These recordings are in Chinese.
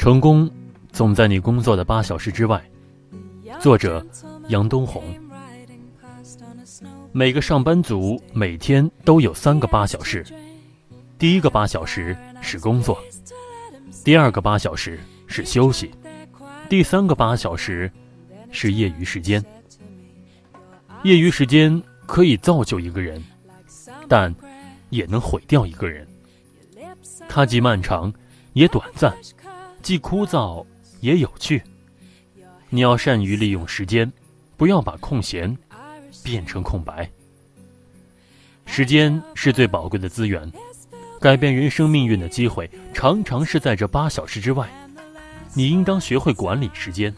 成功总在你工作的八小时之外。作者：杨东红。每个上班族每天都有三个八小时，第一个八小时是工作，第二个八小时是休息，第三个八小时是业余时间。业余时间可以造就一个人，但也能毁掉一个人。它既漫长，也短暂。既枯燥也有趣。你要善于利用时间，不要把空闲变成空白。时间是最宝贵的资源，改变人生命运的机会常常是在这八小时之外。你应当学会管理时间。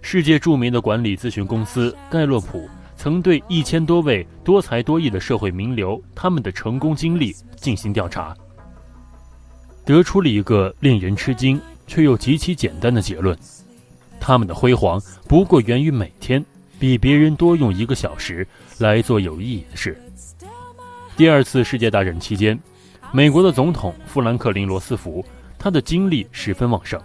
世界著名的管理咨询公司盖洛普曾对一千多位多才多艺的社会名流他们的成功经历进行调查。得出了一个令人吃惊却又极其简单的结论：他们的辉煌不过源于每天比别人多用一个小时来做有意义的事。第二次世界大战期间，美国的总统富兰克林·罗斯福，他的精力十分旺盛，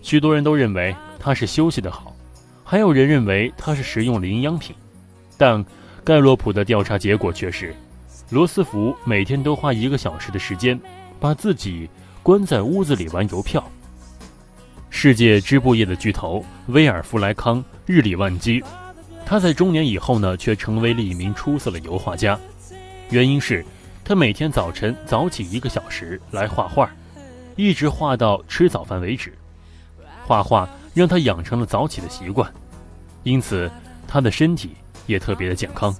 许多人都认为他是休息的好，还有人认为他是食用了营养品。但盖洛普的调查结果却是，罗斯福每天都花一个小时的时间，把自己。关在屋子里玩邮票。世界织布业的巨头威尔弗莱康日理万机，他在中年以后呢，却成为了一名出色的油画家。原因是，他每天早晨早起一个小时来画画，一直画到吃早饭为止。画画让他养成了早起的习惯，因此他的身体也特别的健康。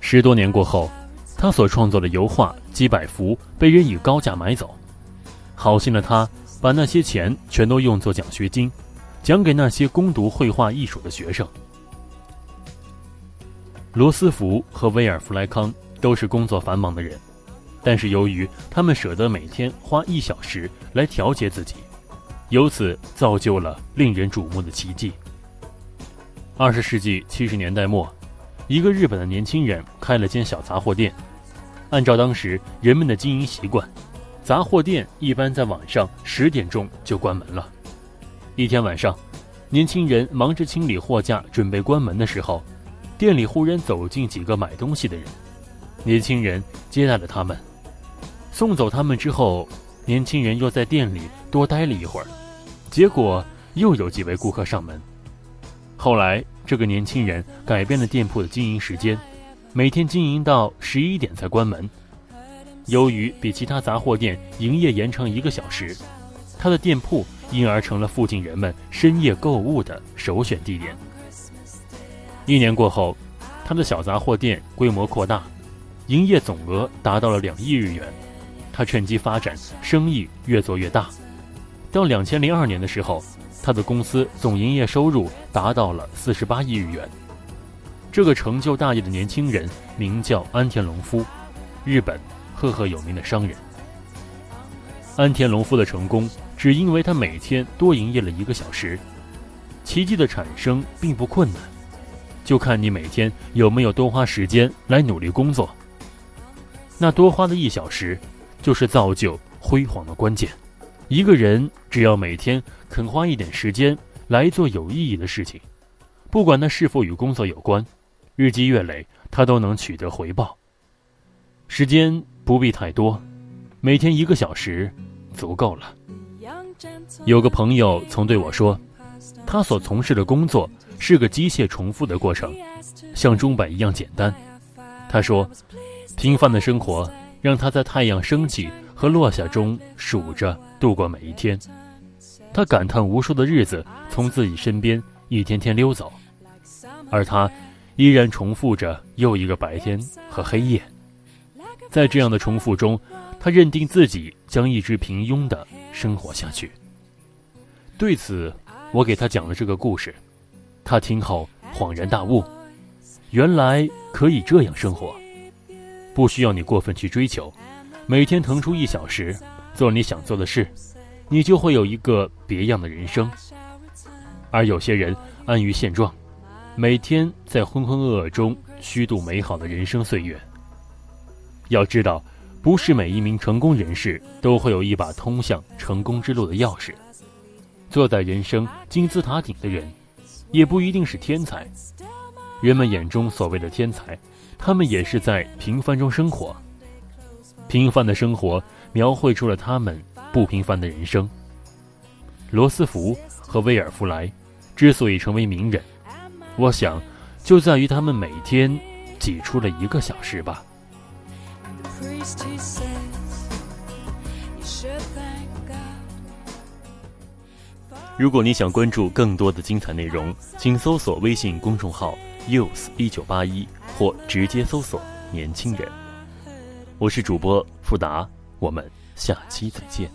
十多年过后。他所创作的油画几百幅被人以高价买走，好心的他把那些钱全都用作奖学金，奖给那些攻读绘画艺术的学生。罗斯福和威尔弗莱康都是工作繁忙的人，但是由于他们舍得每天花一小时来调节自己，由此造就了令人瞩目的奇迹。二十世纪七十年代末，一个日本的年轻人开了间小杂货店。按照当时人们的经营习惯，杂货店一般在晚上十点钟就关门了。一天晚上，年轻人忙着清理货架，准备关门的时候，店里忽然走进几个买东西的人。年轻人接待了他们，送走他们之后，年轻人又在店里多待了一会儿，结果又有几位顾客上门。后来，这个年轻人改变了店铺的经营时间。每天经营到十一点才关门，由于比其他杂货店营业延长一个小时，他的店铺因而成了附近人们深夜购物的首选地点。一年过后，他的小杂货店规模扩大，营业总额达到了两亿日元。他趁机发展，生意越做越大。到两千零二年的时候，他的公司总营业收入达到了四十八亿日元。这个成就大业的年轻人名叫安田隆夫，日本赫赫有名的商人。安田隆夫的成功只因为他每天多营业了一个小时。奇迹的产生并不困难，就看你每天有没有多花时间来努力工作。那多花的一小时，就是造就辉煌的关键。一个人只要每天肯花一点时间来做有意义的事情，不管那是否与工作有关。日积月累，他都能取得回报。时间不必太多，每天一个小时足够了。有个朋友曾对我说，他所从事的工作是个机械重复的过程，像钟摆一样简单。他说，平凡的生活让他在太阳升起和落下中数着度过每一天。他感叹无数的日子从自己身边一天天溜走，而他。依然重复着又一个白天和黑夜，在这样的重复中，他认定自己将一直平庸的生活下去。对此，我给他讲了这个故事，他听后恍然大悟，原来可以这样生活，不需要你过分去追求，每天腾出一小时做你想做的事，你就会有一个别样的人生。而有些人安于现状，每天在浑浑噩噩中虚度美好的人生岁月。要知道，不是每一名成功人士都会有一把通向成功之路的钥匙。坐在人生金字塔顶的人，也不一定是天才。人们眼中所谓的天才，他们也是在平凡中生活。平凡的生活描绘出了他们不平凡的人生。罗斯福和威尔弗莱之所以成为名人，我想就在于他们每天挤出了一个小时吧。如果你想关注更多的精彩内容，请搜索微信公众号 “youth 一九八一”或直接搜索“年轻人”。我是主播富达，我们下期再见。